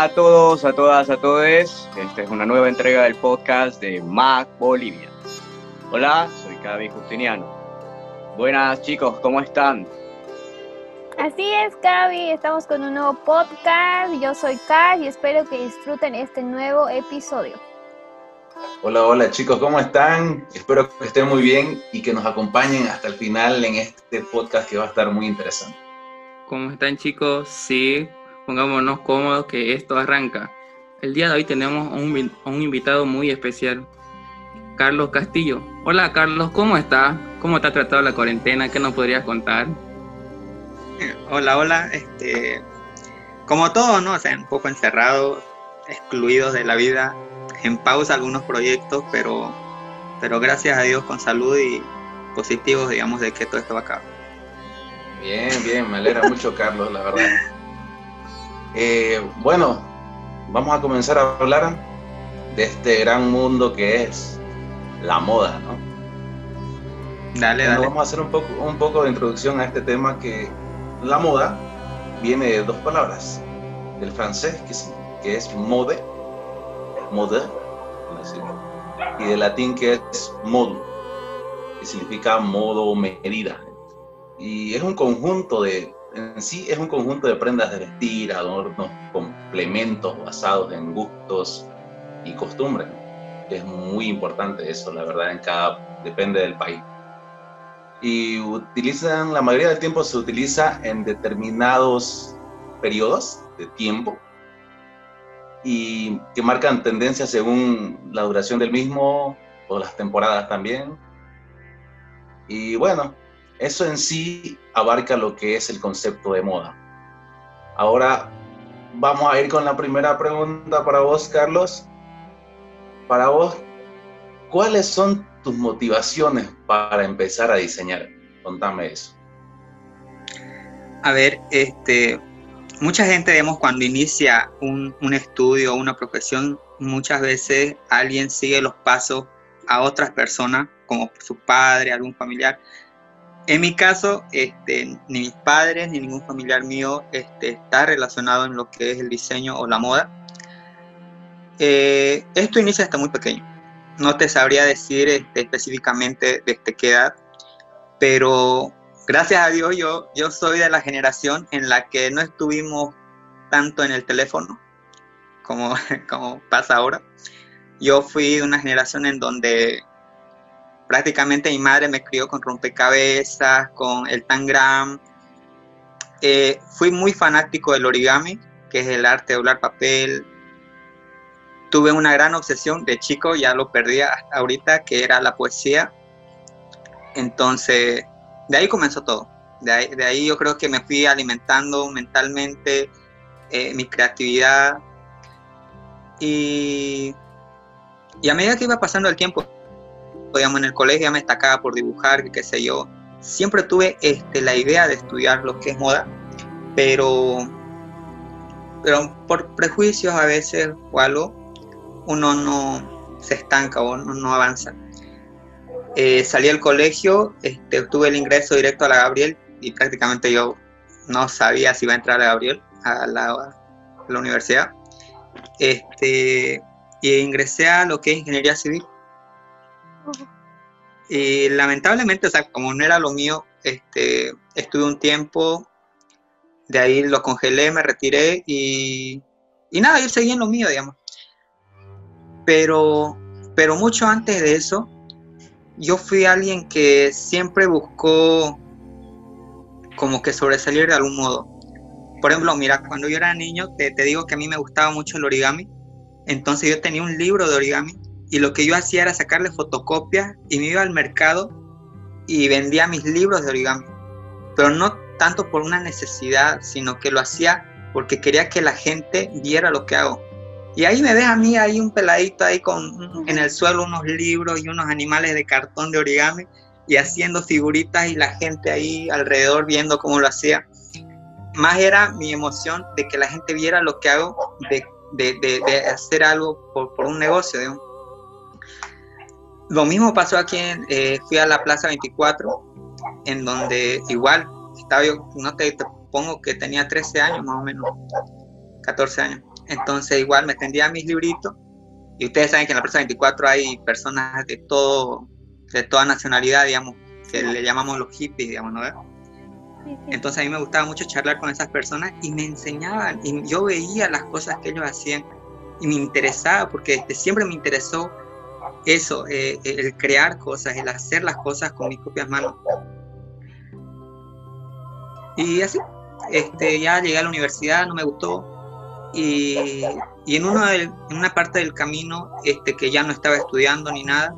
Hola a todos, a todas, a todos. Esta es una nueva entrega del podcast de Mac Bolivia. Hola, soy Cavi Justiniano. Buenas chicos, ¿cómo están? Así es, Cavi, estamos con un nuevo podcast. Yo soy Cash y espero que disfruten este nuevo episodio. Hola, hola chicos, ¿cómo están? Espero que estén muy bien y que nos acompañen hasta el final en este podcast que va a estar muy interesante. ¿Cómo están chicos? Sí, pongámonos cómodos que esto arranca. El día de hoy tenemos un, vi- un invitado muy especial, Carlos Castillo. Hola Carlos, ¿cómo está? ¿Cómo te ha tratado la cuarentena? ¿Qué nos podrías contar? Hola, hola. Este, como todo, ¿no? O sea, un poco encerrados, excluidos de la vida, en pausa algunos proyectos, pero, pero gracias a Dios con salud y positivos, digamos, de que todo esto va a acabar. Bien, bien, me alegra mucho Carlos, la verdad. Eh, bueno, vamos a comenzar a hablar de este gran mundo que es la moda, ¿no? Dale, Bueno, dale. vamos a hacer un poco, un poco de introducción a este tema que la moda viene de dos palabras, del francés que es, que es mode, mode, y del latín que es modo, que significa modo, medida. Y es un conjunto de, en sí es un conjunto de prendas de vestir, adornos, complementos basados en gustos y costumbres. Es muy importante eso, la verdad, en cada, depende del país y utilizan, la mayoría del tiempo se utiliza en determinados periodos de tiempo y que marcan tendencias según la duración del mismo o las temporadas también. Y bueno, eso en sí abarca lo que es el concepto de moda. Ahora vamos a ir con la primera pregunta para vos, Carlos. Para vos, ¿cuáles son tus motivaciones para empezar a diseñar? Contame eso. A ver, este, mucha gente, vemos cuando inicia un, un estudio o una profesión, muchas veces alguien sigue los pasos a otras personas, como su padre, algún familiar. En mi caso, este, ni mis padres ni ningún familiar mío este, está relacionado en lo que es el diseño o la moda. Eh, esto inicia hasta muy pequeño. No te sabría decir este, específicamente desde qué edad, pero gracias a Dios yo, yo soy de la generación en la que no estuvimos tanto en el teléfono como, como pasa ahora. Yo fui de una generación en donde prácticamente mi madre me crió con rompecabezas, con el tangram. Eh, fui muy fanático del origami, que es el arte de doblar papel. Tuve una gran obsesión de chico, ya lo perdí hasta ahorita, que era la poesía. Entonces, de ahí comenzó todo. De ahí, de ahí yo creo que me fui alimentando mentalmente eh, mi creatividad. Y, y a medida que iba pasando el tiempo, digamos, en el colegio ya me destacaba por dibujar, qué sé yo. Siempre tuve este, la idea de estudiar lo que es moda, pero, pero por prejuicios a veces o uno no se estanca o no, avanza. Eh, salí del colegio, este, tuve el ingreso directo a la Gabriel y prácticamente yo no sabía si iba a entrar a la Gabriel, a la, a la universidad. Este, y ingresé a lo que es ingeniería civil. Y lamentablemente, o sea, como no era lo mío, este, estuve un tiempo, de ahí lo congelé, me retiré y, y nada, yo seguí en lo mío, digamos. Pero, pero mucho antes de eso, yo fui alguien que siempre buscó como que sobresalir de algún modo. Por ejemplo, mira, cuando yo era niño, te, te digo que a mí me gustaba mucho el origami. Entonces yo tenía un libro de origami y lo que yo hacía era sacarle fotocopias y me iba al mercado y vendía mis libros de origami. Pero no tanto por una necesidad, sino que lo hacía porque quería que la gente viera lo que hago. Y ahí me ves a mí, ahí un peladito ahí con en el suelo unos libros y unos animales de cartón de origami y haciendo figuritas y la gente ahí alrededor viendo cómo lo hacía. Más era mi emoción de que la gente viera lo que hago, de, de, de, hacer algo por, por un negocio. Digamos. Lo mismo pasó aquí, en, eh, fui a la Plaza 24, en donde igual estaba yo, no te, te pongo que tenía 13 años más o menos, 14 años. Entonces igual me tendía mis libritos y ustedes saben que en la Plaza 24 hay personas de todo, de toda nacionalidad, digamos, que le llamamos los hippies, digamos, ¿no? Entonces a mí me gustaba mucho charlar con esas personas y me enseñaban y yo veía las cosas que ellos hacían y me interesaba porque este, siempre me interesó eso, eh, el crear cosas, el hacer las cosas con mis propias manos. Y así, este, ya llegué a la universidad, no me gustó, y, y en, uno en una parte del camino este, que ya no estaba estudiando ni nada,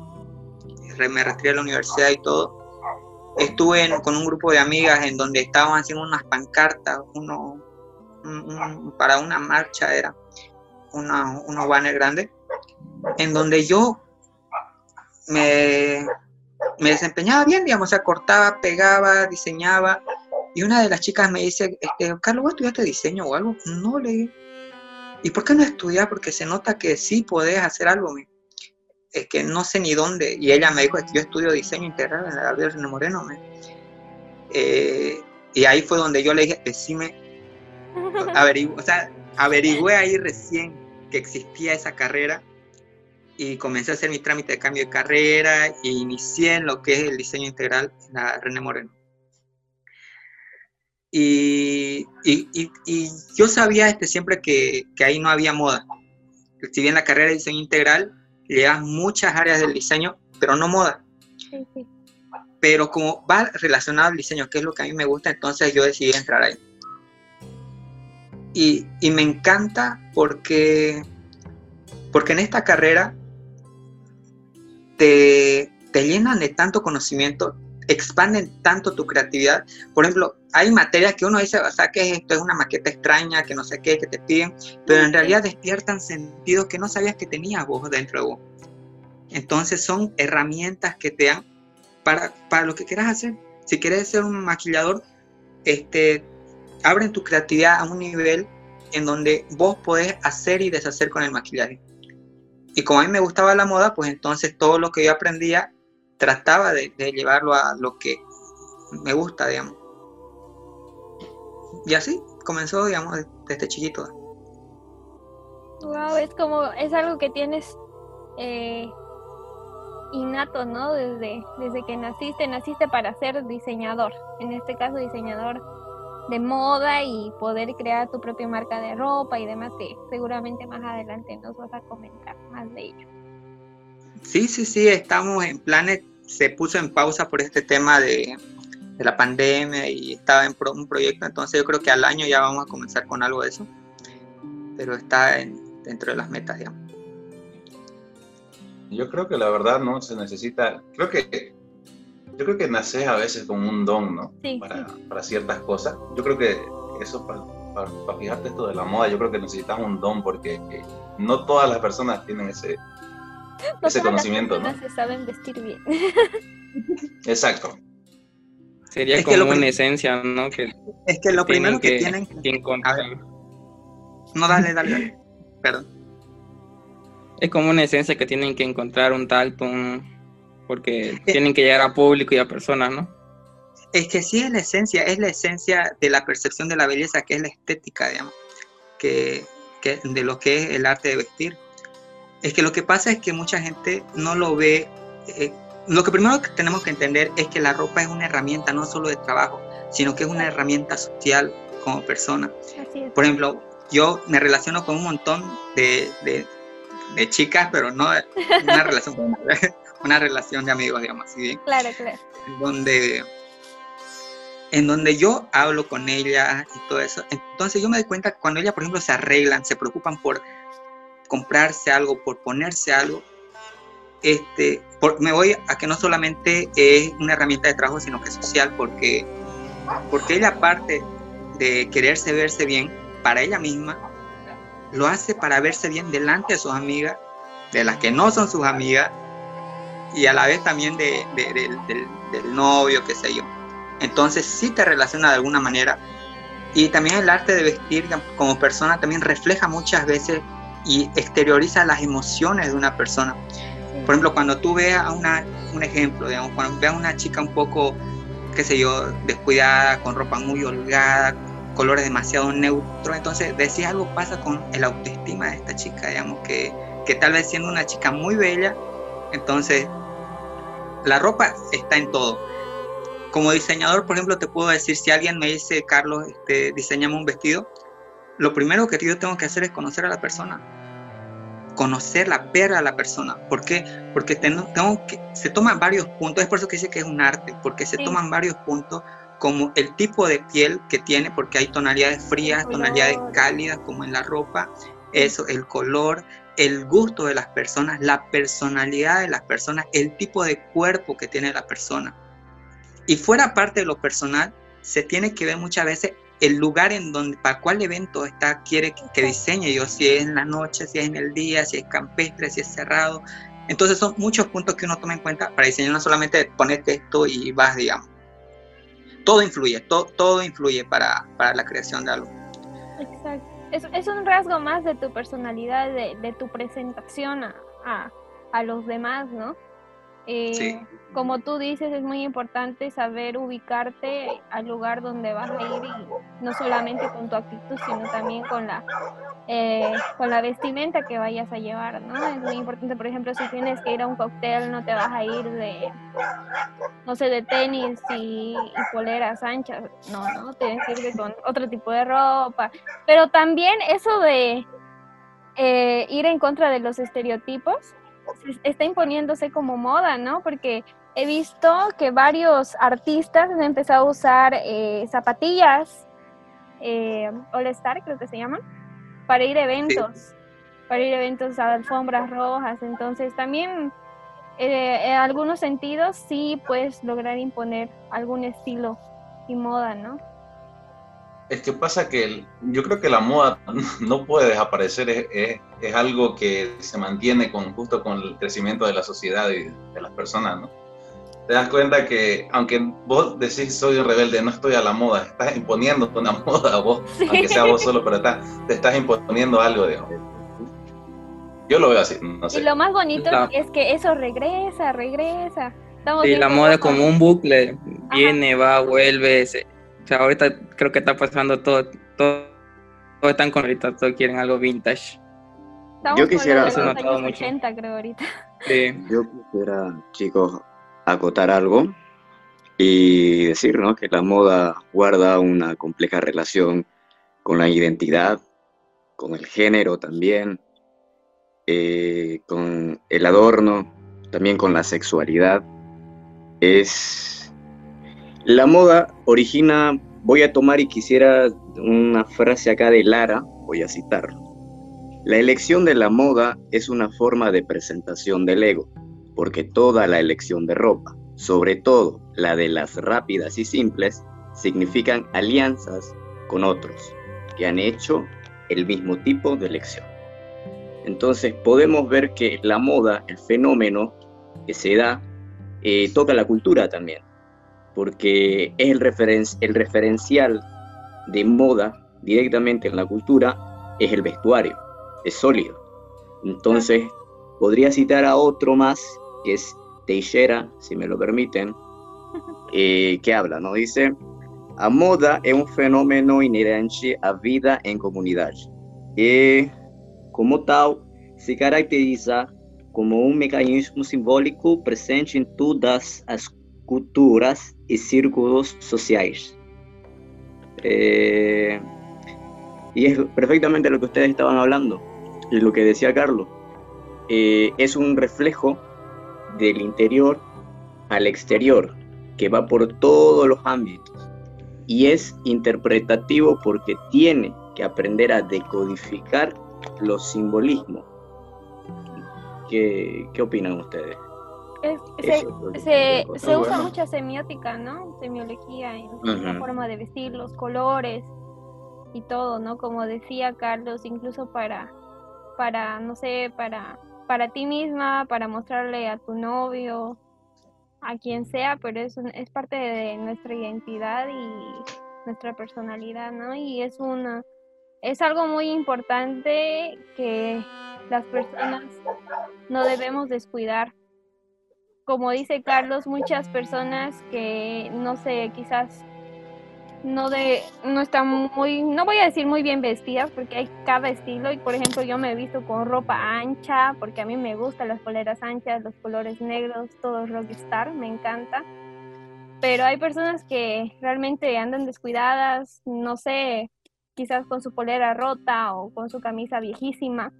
me retiré a la universidad y todo, estuve con un grupo de amigas en donde estaban haciendo unas pancartas, uno, para una marcha era, una, unos banners grandes, en donde yo me, me desempeñaba bien, digamos, o sea, cortaba, pegaba, diseñaba, y una de las chicas me dice, este, Carlos, ¿vos estudiaste diseño o algo? No, le ¿Y por qué no estudiar? Porque se nota que sí podés hacer algo. Es que no sé ni dónde. Y ella me dijo, que yo estudio diseño integral en la Gabriel Moreno. Eh, y ahí fue donde yo le dije, decime, averigüe, o sea, averigüé ahí recién que existía esa carrera y comencé a hacer mi trámite de cambio de carrera e inicié en lo que es el diseño integral en la René Moreno. Y, y, y, yo sabía este, siempre que, que, ahí no había moda. Si bien la carrera de diseño integral lleva muchas áreas del diseño, pero no moda. Sí, sí. Pero como va relacionado al diseño, que es lo que a mí me gusta, entonces yo decidí entrar ahí. Y, y me encanta porque, porque en esta carrera te, te llenan de tanto conocimiento, expanden tanto tu creatividad. Por ejemplo, hay materias que uno dice, o sea, que esto es una maqueta extraña, que no sé qué, que te piden, pero en realidad despiertan sentidos que no sabías que tenías vos dentro de vos. Entonces son herramientas que te dan para, para lo que quieras hacer. Si quieres ser un maquillador, este, abren tu creatividad a un nivel en donde vos podés hacer y deshacer con el maquillaje. Y como a mí me gustaba la moda, pues entonces todo lo que yo aprendía trataba de, llevarlo a lo que me gusta, digamos. Y así comenzó, digamos, desde chiquito. Wow, es como, es algo que tienes eh, innato, ¿no? Desde, desde que naciste, naciste para ser diseñador, en este caso diseñador de moda y poder crear tu propia marca de ropa y demás, que seguramente más adelante nos vas a comentar más de ello. Sí, sí, sí, estamos en planes se puso en pausa por este tema de, de la pandemia y estaba en un proyecto, entonces yo creo que al año ya vamos a comenzar con algo de eso, pero está dentro de las metas, digamos. Yo creo que la verdad no se necesita, creo que yo creo que naces a veces con un don, ¿no? Sí, para, para, ciertas cosas. Yo creo que eso, para, para, fijarte esto de la moda, yo creo que necesitas un don porque no todas las personas tienen ese, ese conocimiento. ¿no? se saben vestir bien. Exacto. Sería es como una esencia, ¿no? Que es que lo primero que, tienen que encontrar. No, dale, dale, dale. Perdón. Es como una esencia que tienen que encontrar un tal, porque tienen que llegar a público y a personas, ¿no? Es que sí es la esencia, es la esencia de la percepción de la belleza, que es la estética, digamos, que, que de lo que es el arte de vestir. Es que lo que pasa es que mucha gente no lo ve. Eh, lo que primero que tenemos que entender es que la ropa es una herramienta no solo de trabajo, sino que es una herramienta social como persona. Por ejemplo, yo me relaciono con un montón de, de, chicas, pero no una relación, una relación de amigos, digamos así. Claro, claro. Donde, en donde yo hablo con ella y todo eso. Entonces yo me doy cuenta que cuando ellas, por ejemplo, se arreglan, se preocupan por comprarse algo, por ponerse algo, este, me voy a que no solamente es una herramienta de trabajo, sino que es social, porque, porque ella aparte de quererse verse bien para ella misma, lo hace para verse bien delante de sus amigas, de las que no son sus amigas, y a la vez también de, del, del novio, qué sé yo. Entonces sí te relaciona de alguna manera. Y también el arte de vestir como persona también refleja muchas veces y exterioriza las emociones de una persona. Por ejemplo, cuando tú veas una, un ejemplo, digamos, cuando veas una chica un poco, qué sé yo, descuidada, con ropa muy holgada, colores demasiado neutros, entonces decís algo pasa con el autoestima de esta chica, digamos, que, que tal vez siendo una chica muy bella, entonces la ropa está en todo. Como diseñador, por ejemplo, te puedo decir, si alguien me dice, Carlos, este, diseñame un vestido, lo primero que yo tengo que hacer es conocer a la persona. Conocerla, ver a la persona. ¿Por qué? Porque tengo, que, se toman varios puntos, es por eso que dice que es un arte, porque se toman varios puntos como el tipo de piel que tiene, porque hay tonalidades frías, tonalidades cálidas, como en la ropa, eso, el color, el gusto de las personas, la personalidad de las personas, el tipo de cuerpo que tiene la persona. Y fuera parte de lo personal, se tiene que ver muchas veces el lugar en donde, para cuál evento está, quiere que, diseñe yo, si es en la noche, si es en el día, si es campestre, si es cerrado. Entonces son muchos puntos que uno toma en cuenta para diseñar, no solamente ponerte esto y vas, digamos. Todo influye, todo, todo influye para, para la creación de algo. Exacto es, un rasgo más de tu personalidad, de, tu presentación a, a, los demás, ¿no? Eh, como tú dices, es muy importante saber ubicarte al lugar donde vas a ir y no solamente con tu actitud, sino también con la, eh, con la vestimenta que vayas a llevar, ¿no? Es muy importante, por ejemplo, si tienes que ir a un cóctel, no te vas a ir de, no sé, de tenis y, poleras anchas, no, no, tienes que ir con otro tipo de ropa, pero también eso de eh, ir en contra de los estereotipos, está imponiéndose como moda, ¿no? Porque he visto que varios artistas han empezado a usar eh, zapatillas, eh, All Star creo que se llaman, para ir a eventos, para ir a eventos a alfombras rojas. Entonces también eh, en algunos sentidos sí puedes lograr imponer algún estilo y moda, ¿no? Es que pasa que yo creo que la moda no puede desaparecer, es, es, algo que se mantiene con, justo con el crecimiento de la sociedad y de las personas, ¿no? Te das cuenta que aunque vos decís soy un rebelde, no estoy a la moda, estás imponiendo una moda a vos, aunque sea vos solo, pero te estás imponiendo algo, de Yo lo veo así, no sé. Y lo más bonito es que eso regresa, regresa. sí, la moda es como un bucle, viene, va, vuelve, o sea, ahorita creo que está pasando todo, todo, todo están con ahorita, todos quieren algo vintage. yo quisiera, eso mucho. creo ahorita. Sí. Yo quisiera, chicos, acotar algo y decir ¿no? que la moda guarda una compleja relación con la identidad, con el género también, eh, con el adorno, también con la sexualidad. Es la moda origina, voy a tomar y quisiera una frase acá de Lara, voy a citarlo. La elección de la moda es una forma de presentación del ego, porque toda la elección de ropa, sobre todo la de las rápidas y simples, significan alianzas con otros que han hecho el mismo tipo de elección. Entonces podemos ver que la moda, el fenómeno que se da, eh, toca la cultura también porque es el, el referencial de moda directamente en la cultura, es el vestuario, es sólido. Entonces, podría citar a otro más, que es Teixeira, si me lo permiten, eh, que habla, ¿no? Dice, a moda es un fenómeno inherente a vida en comunidad y, como tal, se caracteriza como un mecanismo simbólico presente en todas as culturas y círculos sociales. Eh, y es perfectamente lo que ustedes estaban hablando y lo que decía Carlos. Eh, es un reflejo del interior al exterior que va por todos los ámbitos y es interpretativo porque tiene que aprender a decodificar los simbolismos. ¿Qué, qué opinan ustedes? Es- se, se, se usa mucha semiótica, ¿no? Semiología en la forma de vestir, los colores y todo, ¿no? Como decía Carlos, incluso para, para, no sé, para, para ti misma, para mostrarle a tu novio, a quien sea, pero es, es parte de nuestra identidad y nuestra personalidad, ¿no? Y es una, es algo muy importante que las personas no debemos descuidar como dice Carlos, muchas personas que no sé, quizás no de no están muy, no voy a decir muy bien vestidas porque hay cada estilo y por ejemplo yo me he visto con ropa ancha porque a mí me gustan las poleras anchas, los colores negros, todo rockstar, me encanta. Pero hay personas que realmente andan descuidadas, no sé, quizás con su polera rota o con su camisa viejísima.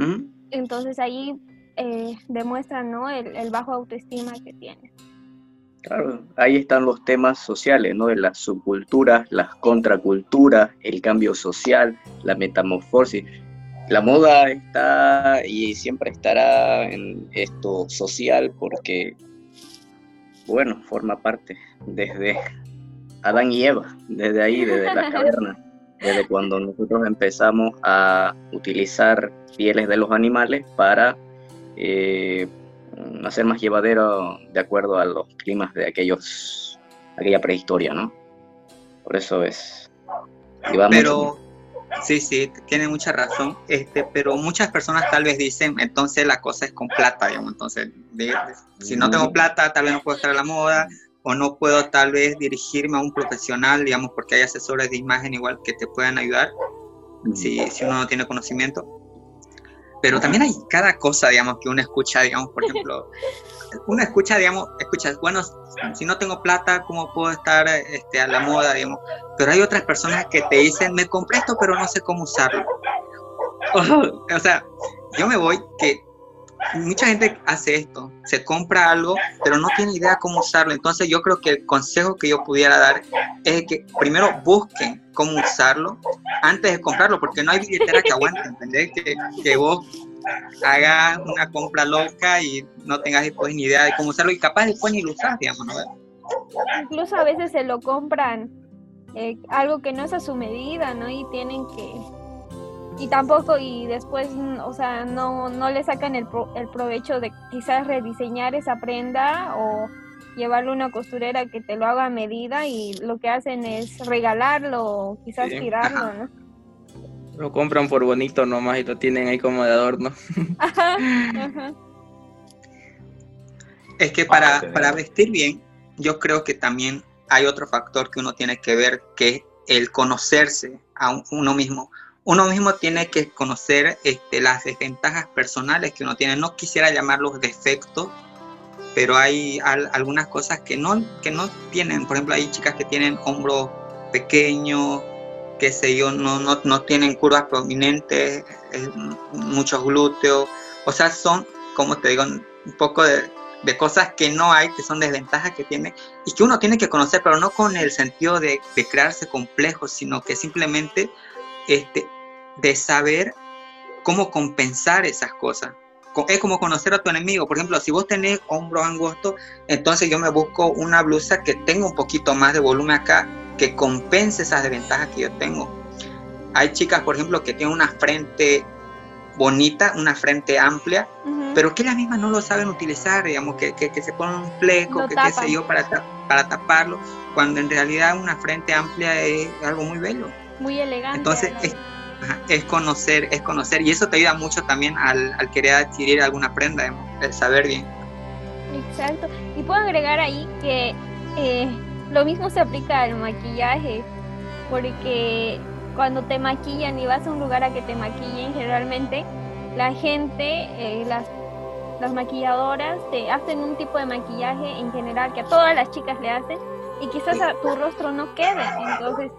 Ujú. Entonces ahí eh, demuestran ¿no? el, el bajo autoestima que tienen. Claro, ahí están los temas sociales, ¿no? De las subculturas, las contraculturas, el cambio social, la metamorfosis. La moda está y siempre estará en esto social porque, bueno, forma parte desde Adán y Eva, desde ahí, desde la caverna, desde cuando nosotros empezamos a utilizar pieles de los animales para eh, hacer más llevadero de acuerdo a los climas de aquellos aquella prehistoria, ¿no? Por eso es. mucho- Pero sí, sí, tiene mucha razón. Este, pero muchas personas tal vez dicen, entonces la cosa es con plata, digamos. Entonces, de- si no tengo plata, tal vez no puedo estar a la moda o no puedo tal vez dirigirme a un profesional, digamos, porque hay asesores de imagen igual que te puedan ayudar si, si uno no tiene conocimiento. Pero también hay cada cosa, digamos, que uno escucha, digamos, por ejemplo, uno escucha, digamos, escuchas, bueno, si no tengo plata, ¿cómo puedo estar este, a la moda, digamos? Pero hay otras personas que te dicen, me compré esto, pero no sé cómo usarlo. o sea, yo me voy que mucha gente hace esto, se compra algo, pero no tiene idea cómo usarlo. Entonces yo creo que el consejo que yo pudiera dar es que primero busquen cómo usarlo antes de comprarlo, porque no hay billetera que aguante, ¿entendés? Que, que vos hagas una compra loca y no tengas después ni idea de cómo usarlo y capaz después ni lo usas, digamos, ¿no? Incluso a veces se lo compran eh, algo que no es a su medida, ¿no? Y tienen que... Y tampoco, y después, mm, o sea, no, no le sacan el, pro- el provecho de quizás rediseñar esa prenda o llevarlo a una costurera que te lo haga a medida y lo que hacen es regalarlo o quizás Sí. tirarlo. ¿no? Lo compran por bonito nomás y lo tienen ahí como de adorno. Ajá, ajá. Es que para, para vestir bien, yo creo que también hay otro factor que uno tiene que ver, que es el conocerse a un- uno mismo. Uno mismo tiene que conocer este, las desventajas personales que uno tiene. No quisiera llamarlos defectos, pero hay al- algunas cosas que no, que no tienen. Por ejemplo, hay chicas que tienen hombros pequeños, qué sé yo, no, no, no tienen curvas prominentes, eh, muchos glúteos. O sea, son, como te digo, un poco de, cosas que no hay, que son desventajas que tiene y que uno tiene que conocer, pero no con el sentido de, de crearse complejos, sino que simplemente este, de saber cómo compensar esas cosas. Co- Es como conocer a tu enemigo. Por ejemplo, si vos tenés hombros angostos, entonces yo me busco una blusa que tenga un poquito más de volumen acá, que compense esas desventajas que yo tengo. Hay chicas, por ejemplo, que tienen una frente bonita, una frente amplia, pero que ellas mismas no lo saben utilizar, digamos, que, que, que se ponen un fleco, que qué tapan. sé yo, para, para taparlo, cuando en realidad una frente amplia es algo muy bello. Muy elegante. Entonces, es, ajá, es conocer, es conocer, y eso te ayuda mucho también al, al querer adquirir alguna prenda, el saber bien. Exacto. Y puedo agregar ahí que eh, lo mismo se aplica al maquillaje, porque cuando te maquillan y vas a un lugar a que te maquillen, generalmente la gente, eh, las, las maquilladoras te hacen un tipo de maquillaje en general que a todas las chicas le hacen y quizás a tu rostro no quede. Entonces,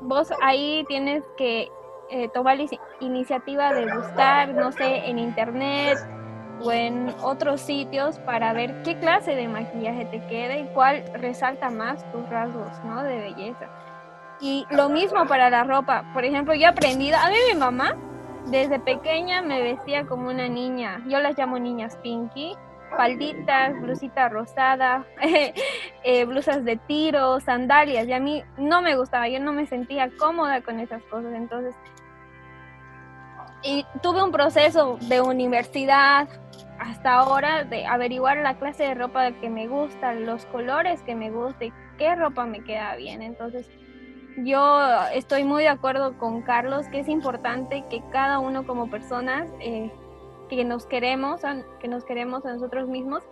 vos ahí tienes que eh, tomar la iniciativa de buscar, no sé, en internet o en otros sitios para ver qué clase de maquillaje te queda y cuál resalta más tus rasgos, ¿no? De belleza. Y lo mismo para la ropa. Por ejemplo, yo he aprendido, a mí mi mamá desde pequeña me vestía como una niña. Yo las llamo niñas pinky. Falditas, blusita rosada, eh, blusas de tiro, sandalias. Y a mí no me gustaba, yo no me sentía cómoda con esas cosas. Entonces, y tuve un proceso de universidad hasta ahora de averiguar la clase de ropa que me gusta, los colores que me gusta y qué ropa me queda bien. Entonces, yo estoy muy de acuerdo con Carlos que es importante que cada uno como personas eh, que nos queremos, que nos queremos a nosotros mismos,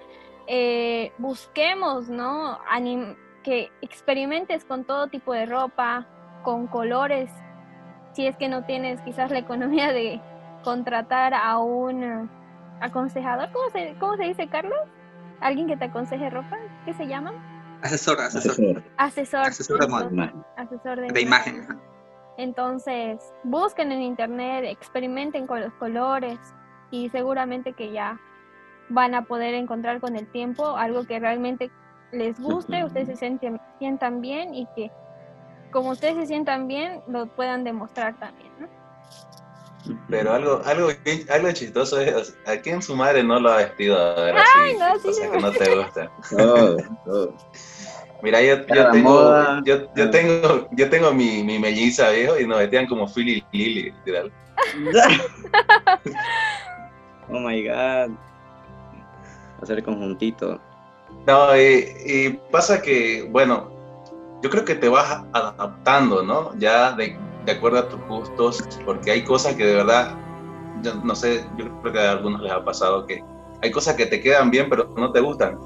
eh, busquemos, ¿no? que experimentes con todo tipo de ropa, con colores, si es que no tienes quizás la economía de contratar a un aconsejador, ¿cómo se, cómo se dice, Carlos? ¿Alguien que te aconseje ropa? ¿Qué se llama? Asesor, asesor. Asesor. Asesor, de, asesor de, de imagen. Entonces, busquen en internet, experimenten con los colores y seguramente que ya van a poder encontrar con el tiempo algo que realmente les guste, ustedes se sienten, sientan bien y que como ustedes se sientan bien, lo puedan demostrar también, ¿no? Pero algo, algo, algo chistoso es, ¿a quién su madre no lo ha vestido a ver Ay, no, sí, que no te gusta? Todo, todo. Mira, yo, yo tengo, yo, yo, tengo, yo tengo mi, mi melliza, viejo, y nos vestían como Philly y Lily, literal. oh my god. Hacer conjuntito. No, y, y pasa que, bueno, yo creo que te vas adaptando, ¿no? Ya de, de acuerdo a tus gustos, porque hay cosas que de verdad, yo no sé, yo creo que a algunos les ha pasado que hay cosas que te quedan bien, pero no te gustan.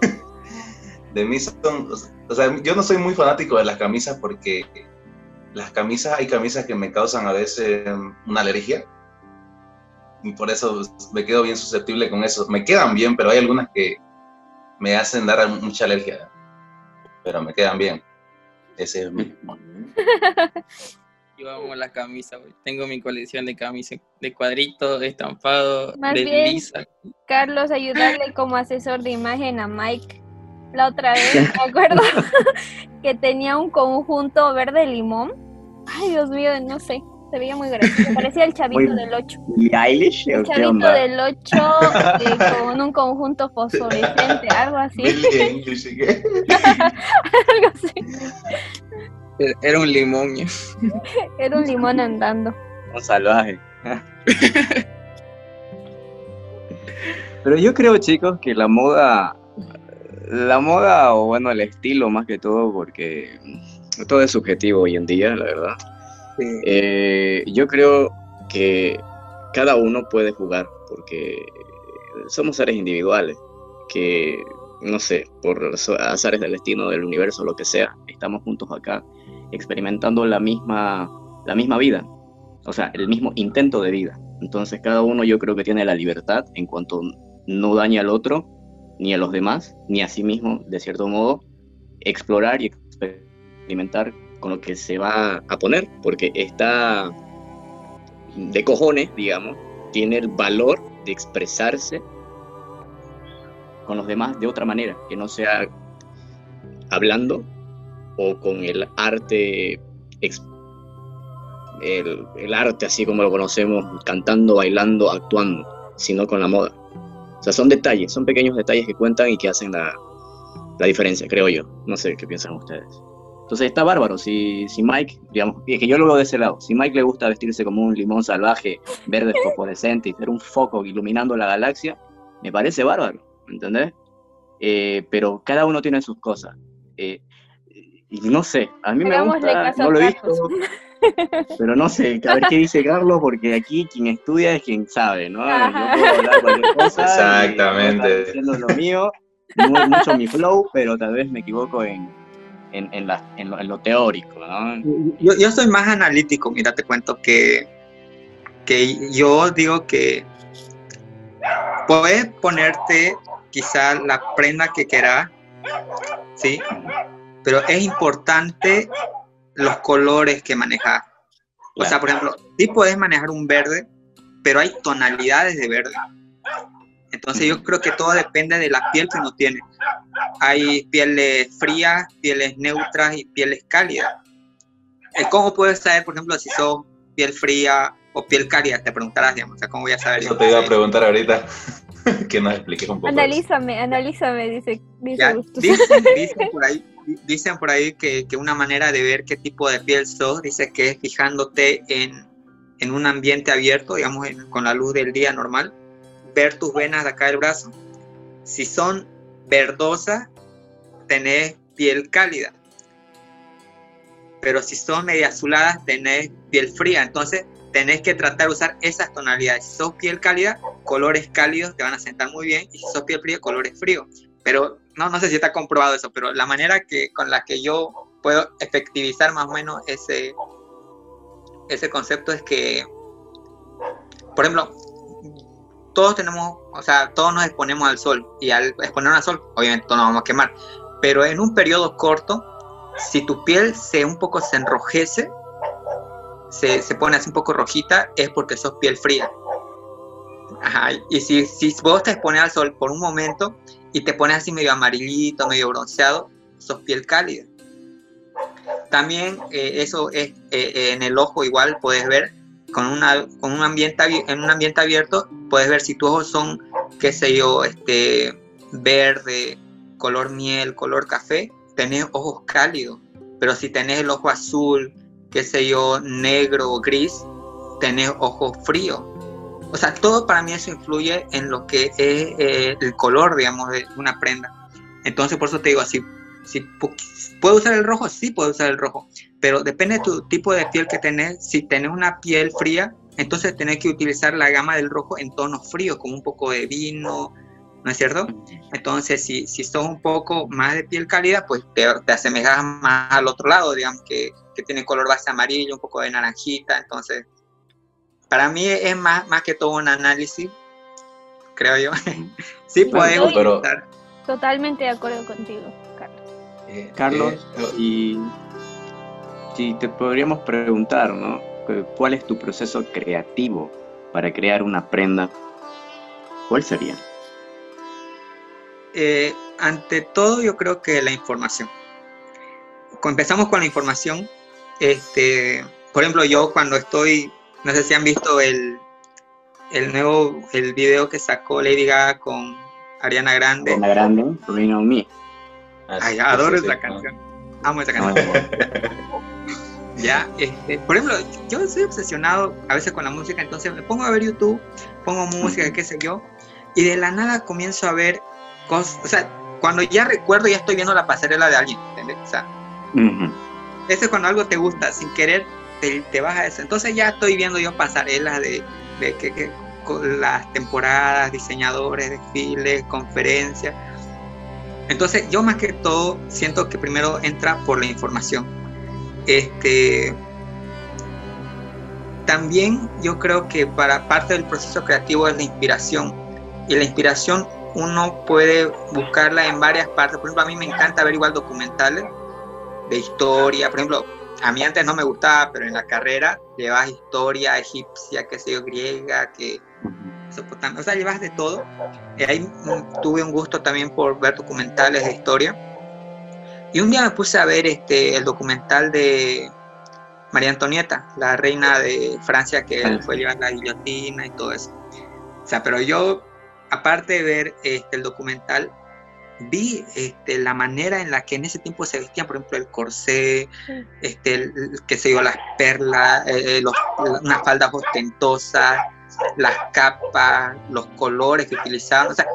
de mí son, o sea, yo no soy muy fanático de las camisas porque las camisas, hay camisas que me causan a veces una alergia. Y por eso me quedo bien susceptible con eso. Me quedan bien, pero hay algunas que me hacen dar mucha alergia. Pero me quedan bien. Ese es mi. Yo amo las camisas, tengo mi colección de camisas de cuadritos, de estampado, Más de bien, lisa. Carlos, ayudarle como asesor de imagen a Mike. La otra vez, me acuerdo que tenía un conjunto verde limón. Ay, Dios mío, no sé. Se veía muy gracioso. Parecía el chavito Muy- del 8. ¿Y Eilish? ¿O El qué chavito onda? del 8 eh, con un conjunto fosforescente, algo así. Algo así. Era un limón. Era un limón andando. Un salvaje. Pero yo creo, chicos, que la moda, la moda o bueno, el estilo más que todo, porque todo es subjetivo hoy en día, la verdad. Eh, yo creo que cada uno puede jugar, porque somos seres individuales, que, no sé, por azares del destino, del universo, lo que sea, estamos juntos acá, experimentando la misma, la misma vida, o sea, el mismo intento de vida. Entonces cada uno yo creo que tiene la libertad en cuanto no daña al otro, ni a los demás, ni a sí mismo, de cierto modo, explorar y experimentar con lo que se va a poner, porque está de cojones, digamos, tiene el valor de expresarse con los demás de otra manera, que no sea hablando o con el arte, el, el arte así como lo conocemos, cantando, bailando, actuando, sino con la moda. O sea, son detalles, son pequeños detalles que cuentan y que hacen la diferencia, creo yo. No sé qué piensan ustedes. Entonces está bárbaro, si, si Mike, digamos, y es que yo lo veo de ese lado, si Mike le gusta vestirse como un limón salvaje, verde fosforescente y ser un foco iluminando la galaxia, me parece bárbaro, ¿entendés? Eh, pero cada uno tiene sus cosas. Eh, y no sé, a mí me gusta, caso no lo he visto, pero no sé, a ver qué dice Carlos, porque aquí quien estudia es quien sabe, ¿no? Ajá. Yo puedo hablar cualquier cosa. y Exactamente. diciendo lo mío, mucho mi flow, pero tal vez me equivoco en, en, en, la- en lo, en lo teórico, ¿no? Yo, yo soy más analítico, mira, te cuento que, que yo digo que puedes ponerte quizá la prenda que quieras, ¿sí? Pero es importante los colores que manejas. O sea, por ejemplo, sí puedes manejar un verde, pero hay tonalidades de verde. Entonces yo creo que todo depende de la piel que uno tiene. Hay pieles frías, pieles neutras y pieles cálidas. Cómo puedes saber, por ejemplo, si sos piel fría o piel cálida? Te preguntarás, digamos, o sea, ¿cómo voy a saber? Eso te iba a preguntar ahorita, que nos expliques un poco. eso. Analízame, analízame, dice, dice Ya, dicen, dicen por ahí, dicen por ahí que, que una manera de ver qué tipo de piel sos, dice que es fijándote en, en un ambiente abierto, digamos, en- con la luz del día normal, ver tus venas de acá del brazo. Si son verdosas, tenés piel cálida. Pero si son medio azuladas, tenés piel fría. Entonces, tenés que tratar de usar esas tonalidades. Si sos piel cálida, colores cálidos te van a sentar muy bien. Y si sos piel fría, colores fríos. Pero no, no sé si está comprobado eso, pero la manera que, con la que yo puedo efectivizar más o menos ese, ese concepto es que, por ejemplo, todos tenemos, o sea, todos nos exponemos al sol y al exponernos al sol, obviamente todos nos vamos a quemar, pero en un periodo corto, si tu piel se un poco se enrojece, se, se pone así un poco rojita, es porque sos piel fría. Ajá, y si, si vos te expones al sol por un momento y te pones así medio amarillito, medio bronceado, sos piel cálida. También eh, eso es eh, en el ojo igual puedes ver con, una, con un ambiente en un ambiente abierto puedes ver si tus ojos son qué sé yo este verde color miel color café tenés ojos cálidos. Pero si tenés el ojo azul qué sé yo negro o gris tenés ojos fríos. O sea todo para mí eso influye en lo que es eh, el color digamos de una prenda. Entonces por eso te digo así si pu- puedo usar el rojo sí puedo usar el rojo pero depende de tu tipo de piel que tenés. Si tenés una piel fría, entonces tenés que utilizar la gama del rojo en tonos fríos, como un poco de vino, ¿no es cierto? Entonces, si, si sos un poco más de piel cálida, pues te, te asemejas más al otro lado, digamos, que, que tiene color base amarillo, un poco de naranjita. Entonces, para mí es más, más que todo un análisis, creo yo. sí, podemos pero-. Totalmente de acuerdo contigo, Carlos. Eh, Carlos, eh, y si te podríamos preguntar, ¿no? ¿Cuál es tu proceso creativo para crear una prenda? ¿Cuál sería? Eh, ante todo, yo creo que la información. Empezamos con la información. Este, por ejemplo, yo cuando estoy, no sé si han visto el, el nuevo, el video que sacó Lady Gaga con Ariana Grande. Una grande, Rain on Me. Ay, adoro sí, sí, esa canción. Amo esa No, canción. Ya, este, por ejemplo, yo soy obsesionado a veces con la música, entonces me pongo a ver YouTube, pongo música, qué sé yo, y de la nada comienzo a ver cosas, o sea, cuando ya recuerdo, ya estoy viendo la pasarela de alguien, ¿entendés? O sea, Ujú. ese es cuando algo te gusta, sin querer, te, te vas a eso. Entonces ya estoy viendo yo pasarelas de, de que, que- con las temporadas, diseñadores, desfiles, conferencias. Entonces yo más que todo siento que primero entra por la información. Este, también yo creo que para parte del proceso creativo es la inspiración. Y la inspiración uno puede buscarla en varias partes. Por ejemplo, a mí me encanta ver igual documentales de historia. Por ejemplo, a mí antes no me gustaba, pero en la carrera llevas historia egipcia, que sé yo, griega, que Mesopotamia, o sea, llevas de todo. Y ahí mm, tuve un gusto también por ver documentales de historia. Y un día me puse a ver este, el documental de María Antonieta, la reina de Francia que Ah. fue llevar la guillotina y todo eso. O sea, pero yo, aparte de ver este, el documental, vi este, la manera en la que en ese tiempo se vestían, por ejemplo, el corsé, este, el- sé yo, las perlas, eh, eh, los- unas faldas ostentosas, las capas, los colores que utilizaban. O sea,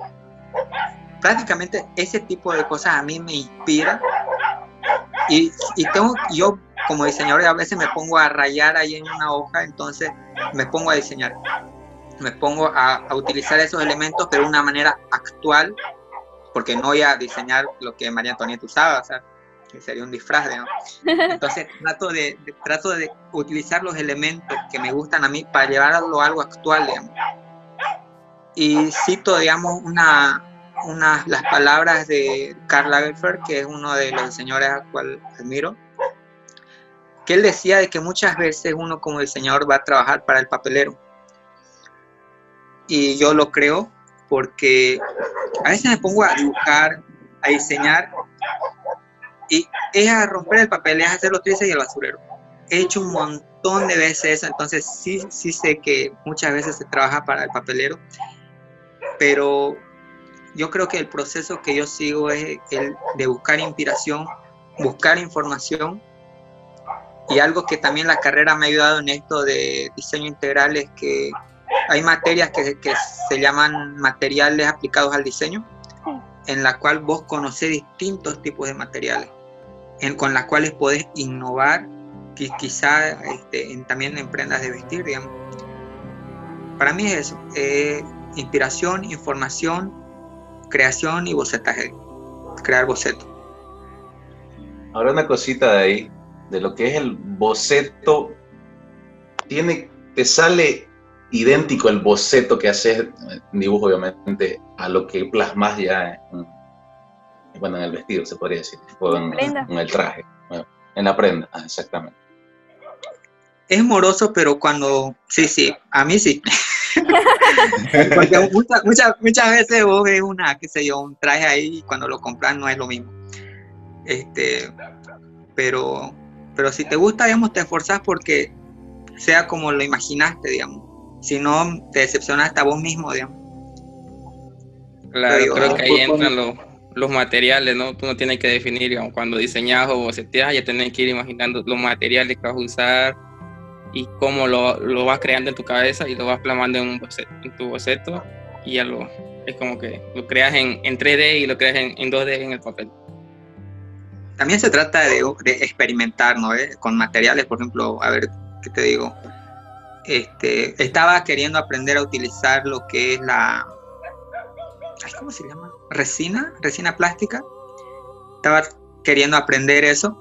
prácticamente ese tipo de cosas a mí me inspira. Y, y tengo, yo como diseñador a veces me pongo a rayar ahí en una hoja, entonces me pongo a diseñar. Me pongo a, a utilizar esos elementos, pero de una manera actual, porque no voy a diseñar lo que María Antonieta usaba, o sea, que sería un disfraz, ¿no? Entonces trato de, de- trato de utilizar los elementos que me gustan a mí para llevarlo a algo actual, digamos. Y cito, digamos, una, una, las palabras de Karl Lagerfeld, que es uno de los diseñadores al cual admiro, que él decía de que muchas veces uno como diseñador va a trabajar para el papelero. Y yo lo creo porque a veces me pongo a dibujar, a diseñar, y es a romper el papel, es a hacer los tristes y el basurero. He hecho un montón de veces eso, entonces sí, sí sé que muchas veces se trabaja para el papelero, pero yo creo que el proceso que yo sigo es el de buscar inspiración, buscar información y algo que también la carrera me ha ayudado en esto de diseño integral es que hay materias que, que se llaman materiales aplicados al diseño, en la cual vos conocés distintos tipos de materiales, en, con las cuales podés innovar, que quizá este, en, también en prendas de vestir, digamos. Para mí es eso, inspiración, información, creación y bocetaje, crear boceto. Ahora una cosita de ahí, de lo que es el boceto, tiene, te sale idéntico el boceto que haces, dibujo obviamente, a lo que plasmas ya en, bueno, en el vestido, se podría decir, o en, en, el traje, en la prenda, ah, exactamente. Es moroso, pero cuando, sí, sí, a mí sí. Porque muchas, muchas, muchas veces vos ves una, qué sé yo, un traje ahí y cuando lo compras no es lo mismo. Este, pero, pero si te gusta, digamos, te esforzas porque sea como lo imaginaste, digamos. Si no, te decepcionaste a vos mismo, digamos. Claro, creo que ahí entran los, los materiales, ¿no? Tú no tienes que definir, digamos, cuando diseñas o boceteas, ya tienes que ir imaginando los materiales que vas a usar y cómo lo, lo vas creando en tu cabeza y lo vas plasmando en, un boceto, tu boceto y ya lo, es como que lo creas en, en 3D y lo creas en, en 2D en el papel también se trata de, experimentar, ¿no? ¿Eh? Con materiales, por ejemplo, a ver, ¿qué te digo? Este, estaba queriendo aprender a utilizar lo que es la, ¿cómo se llama? Resina, resina plástica. Estaba queriendo aprender eso,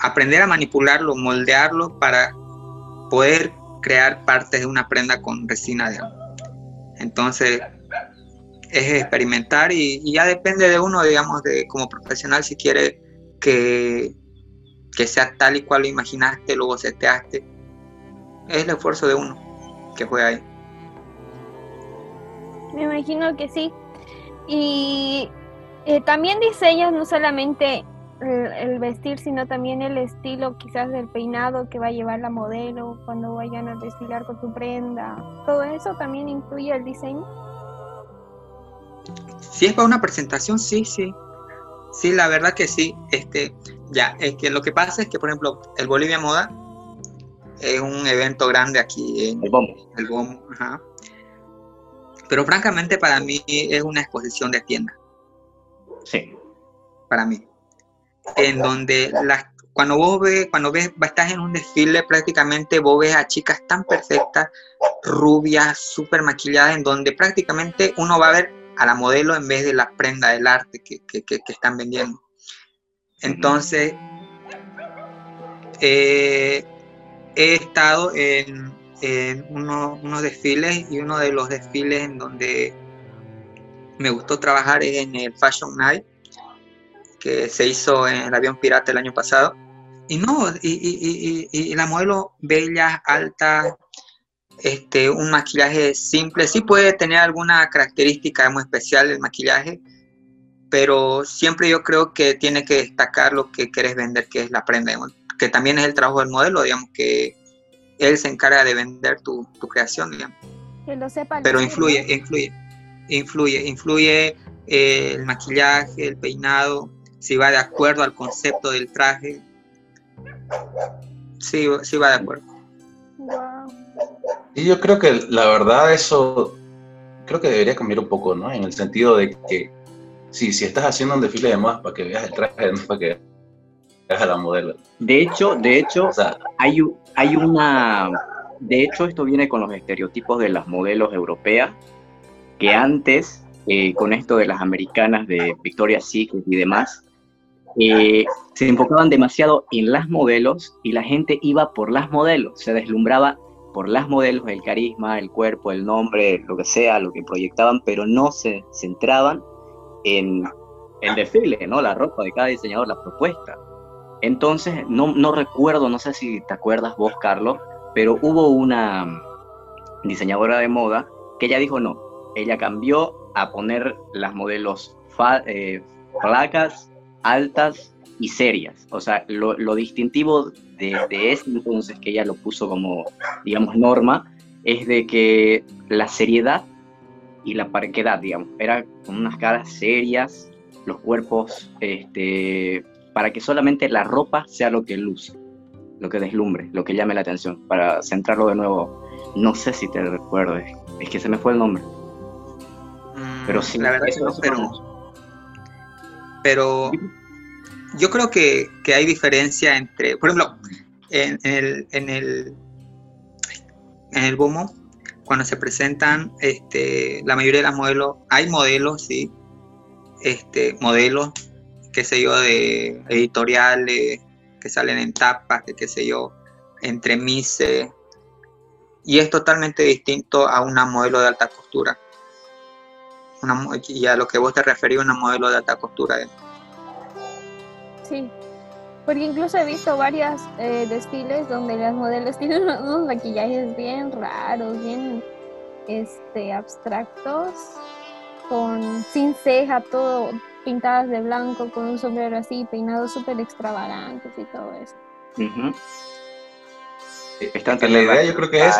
aprender a manipularlo, moldearlo para poder crear partes de una prenda con resina. de Entonces, es experimentar y, ya depende de uno, digamos, de como profesional, si quiere que, que sea tal y cual lo imaginaste, lo boceteaste. Es el esfuerzo de uno que fue ahí. Me imagino que sí. Y eh, también diseñas no solamente el, vestir, sino también el estilo quizás del peinado que va a llevar la modelo cuando vayan a desfilar con tu prenda. ¿Todo eso también incluye el diseño? Si es para una presentación, sí, sí. Sí, la verdad que sí. Este, ya, es que lo que pasa es que, por ejemplo, el Bolivia Moda es un evento grande aquí en el BOM. El BOM ajá. Pero francamente para mí es una exposición de tienda. Sí. Para mí. En donde las, cuando vos ves, cuando ves, estás en un desfile, prácticamente vos ves a chicas tan perfectas, rubias, súper maquilladas, en donde prácticamente uno va a ver a la modelo en vez de la prenda del arte que, están vendiendo. Entonces, eh, he estado en, unos desfiles y uno de los desfiles en donde me gustó trabajar es en el Fashion Night, que se hizo en el avión pirata el año pasado. Y no, y, y la modelo bella, alta, este, un maquillaje simple. Sí puede tener alguna característica muy especial el maquillaje, pero siempre yo creo que tiene que destacar lo que quieres vender, que es la prenda, que también es el trabajo del modelo, digamos, que él se encarga de vender tu, creación, digamos. Que lo sepa. Pero influye, influye, influye, influye eh, el maquillaje, el peinado, si va de acuerdo al concepto del traje. Sí, sí va de acuerdo. Y yo creo que la verdad eso, creo que debería cambiar un poco, ¿no? En el sentido de que, sí, si estás haciendo un desfile de modas para que veas el traje, no para que veas a la modelo. De hecho, de hecho, hay, hay una, de hecho esto viene con los estereotipos de las modelos europeas, que antes, eh, con esto de las americanas de Victoria's Secret y demás, eh, se enfocaban demasiado en las modelos y la gente iba por las modelos, se deslumbraba por las modelos, el carisma, el cuerpo, el nombre, lo que sea, lo que proyectaban, pero no se centraban en el desfile, ¿no? La ropa de cada diseñador, la propuesta. Entonces, no, no recuerdo, no sé si te acuerdas vos, Carlos, pero hubo una diseñadora de moda que ella dijo no, ella cambió a poner las modelos eh, flacas, altas y serias. O sea, lo, lo distintivo de, de, ese entonces, que ella lo puso como, digamos, norma, es de que la seriedad y la parquedad, digamos, era con unas caras serias, los cuerpos, este, para que solamente la ropa sea lo que luce, lo que deslumbre, lo que llame la atención. Para centrarlo de nuevo, no sé si te recuerdo, es que se me fue el nombre. Mm, pero sí, la verdad eso, no, pero, pero yo creo que, que, hay diferencia entre, por ejemplo, en, en, el, en el en el BOMO, cuando se presentan este, la mayoría de las modelos, hay modelos, sí, este, modelos, qué sé yo, de editoriales que salen en tapas, de qué sé yo, entre mise, y es totalmente distinto a una modelo de alta costura. Una, y a lo que vos te referís, una modelo de alta costura. Sí, porque incluso he visto varios eh, desfiles donde las modelos tienen unos maquillajes bien raros, bien este, abstractos, con sin ceja, todo pintadas de blanco, con un sombrero así, peinados súper extravagantes y todo eso. Uh la idea yo creo que es...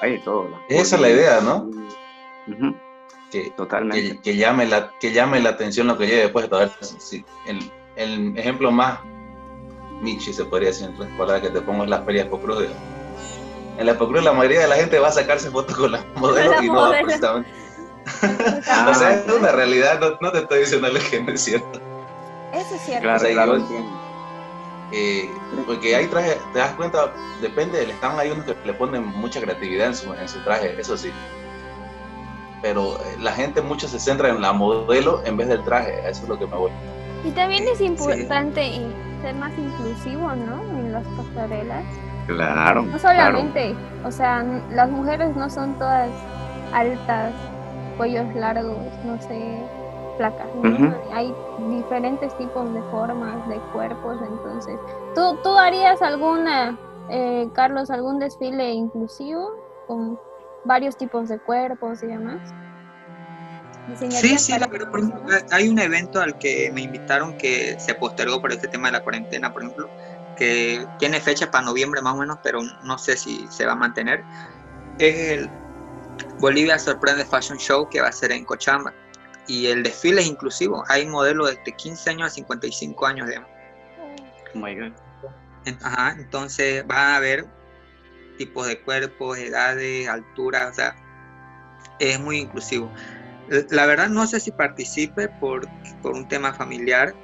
Hay de todo. Esa es la idea, ¿no? Que, Totalmente. Que, llame la, que llame la atención lo que lleve después. de sí, el, el ejemplo más Michi se podría decir en tres palabras que te pongo en las ferias Pocruz. En la Pocruz la mayoría de la gente va a sacarse fotos con las modelos y no precisamente. o sea, es una realidad, no, te estoy diciendo lo que no es cierto. Eso es cierto. Claro, claro. Eh, porque hay trajes, te das cuenta, depende, están hay unos que le ponen mucha creatividad en su, en su traje, eso sí. Pero eh, la gente mucho se centra en la modelo en vez del traje, eso es lo que me voy. Y también es importante ser más inclusivo, ¿no? En las pasarelas. Claro. No solamente, o sea, las mujeres no son todas altas, cuellos largos, no sé, placas. Hay diferentes tipos de formas, de cuerpos, entonces. ¿Tú, tú harías alguna, eh, Carlos, algún desfile inclusivo con varios tipos de cuerpos y demás? Sí, sí, la verdad, por ejemplo, hay un evento al que me invitaron que se postergó por este tema de la cuarentena, por ejemplo, que tiene fecha para noviembre más o menos, pero no sé si se va a mantener. Es el Bolivia Sorprende Fashion Show que va a ser en Cochamba. Y el desfile es inclusivo. Hay modelos de 15 años a 55 años, de Oh my God. Ajá, entonces va a haber tipos de cuerpos, edades, alturas, o sea, es muy inclusivo. La verdad no sé si participe por, por un tema familiar,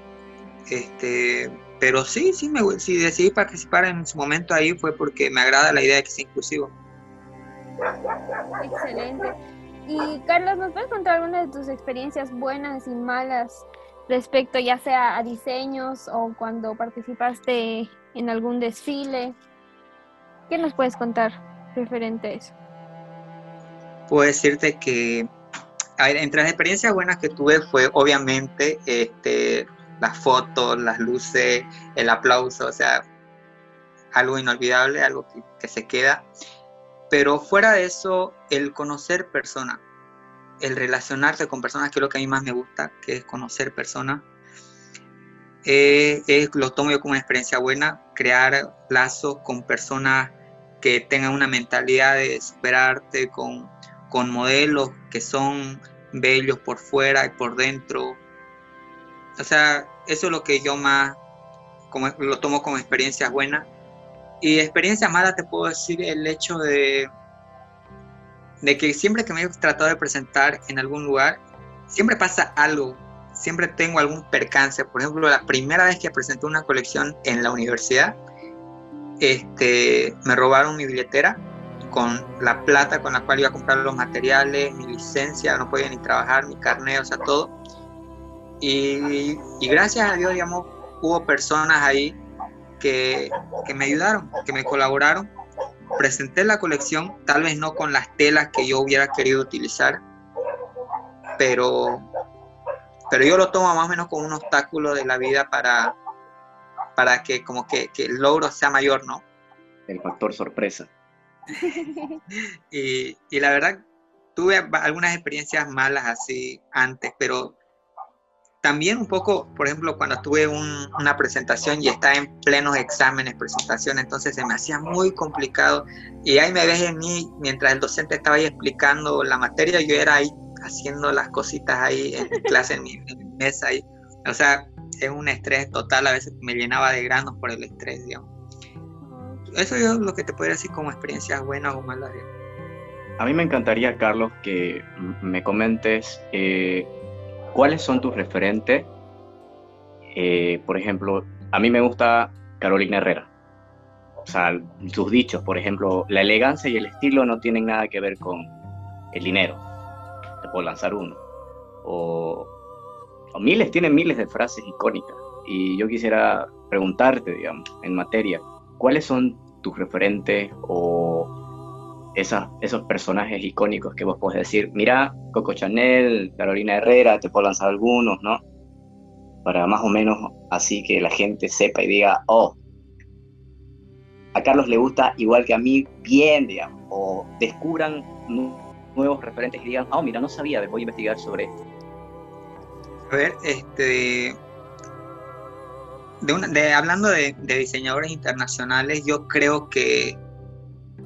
este, pero sí, sí, me, si decidí participar en su momento ahí fue porque me agrada la idea de que sea inclusivo. Excelente. Y Carlos, ¿nos puedes contar algunas de tus experiencias buenas y malas respecto ya sea a diseños o cuando participaste en algún desfile? ¿Qué nos puedes contar referente a eso? Puedo decirte que entre las experiencias buenas que tuve fue obviamente este, las fotos, las luces, el aplauso, o sea, algo inolvidable, algo que, se queda. Pero fuera de eso, el conocer personas, el relacionarse con personas, que es lo que a mí más me gusta, que es conocer personas, eh, lo tomo yo como una experiencia buena, crear lazos con personas que tengan una mentalidad de superarte, con con modelos que son bellos por fuera y por dentro. O sea, eso es lo que yo más como, lo tomo como experiencias buenas. Y experiencia mala te puedo decir el hecho de, de que siempre que me he tratado de presentar en algún lugar, siempre pasa algo, siempre tengo algún percance. Por ejemplo, la primera vez que presenté una colección en la universidad, este, me robaron mi billetera con la plata con la cual iba a comprar los materiales, mi licencia, no podía ni trabajar, mi carnet, o sea, todo. Y, gracias a Dios, digamos, hubo personas ahí que, que, me ayudaron, que me colaboraron. Presenté la colección, tal vez no con las telas que yo hubiera querido utilizar, pero, pero yo lo tomo más o menos como un obstáculo de la vida para, para que como que, que el logro sea mayor, ¿no? El factor sorpresa. y, la verdad, tuve algunas experiencias malas así antes, pero también un poco, por ejemplo, cuando tuve un- una presentación y estaba en plenos exámenes, presentaciones, entonces se me hacía muy complicado. Y ahí me ves en mí, mientras el docente estaba ahí explicando la materia, yo era ahí haciendo las cositas ahí en clase, en mi, en mi mesa ahí. O sea, es un estrés total, a veces me llenaba de granos por el estrés, digamos. Eso es lo que te podría decir como experiencias buenas o malas. digamos. A mí me encantaría, Carlos, que me comentes eh, cuáles son tus referentes. Eh, por ejemplo, a mí me gusta Carolina Herrera. O sea, sus dichos, por ejemplo, la elegancia y el estilo no tienen nada que ver con el dinero. Te puedo lanzar uno. O, miles, tienen miles de frases icónicas. Y yo quisiera preguntarte, digamos, en materia, ¿cuáles son tus referentes o esas, esos personajes icónicos que vos podés decir, mira, Coco Chanel, Carolina Herrera, te puedo lanzar algunos, ¿no? Para más o menos así que la gente sepa y diga, oh, a Carlos le gusta igual que a mí, bien, digamos, o descubran nu- nuevos referentes y digan, oh, mira, no sabía, voy a investigar sobre esto. A ver, este. De una- hablando de, de diseñadores internacionales, yo creo que,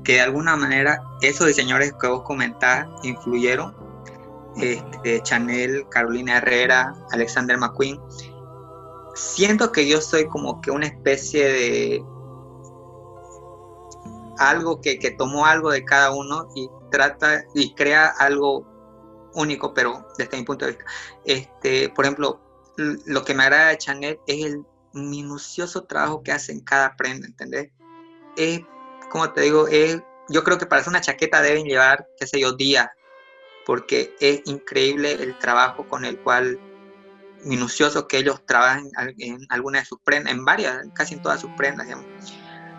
que de alguna manera esos diseñadores que vos comentás influyeron. Este, Chanel, Carolina Herrera, Alexander McQueen. Siento que yo soy como que una especie de algo que, que tomó algo de cada uno y trata y crea algo único, pero desde mi punto de vista. Este, por ejemplo, lo que me agrada de Chanel es el minucioso trabajo que hace en cada prenda, ¿entendés? Es, como te digo, es, yo creo que para hacer una chaqueta deben llevar, qué sé yo, días, porque es increíble el trabajo con el cual minucioso que ellos trabajan en algunas de sus prendas, en varias, casi en todas sus prendas, digamos.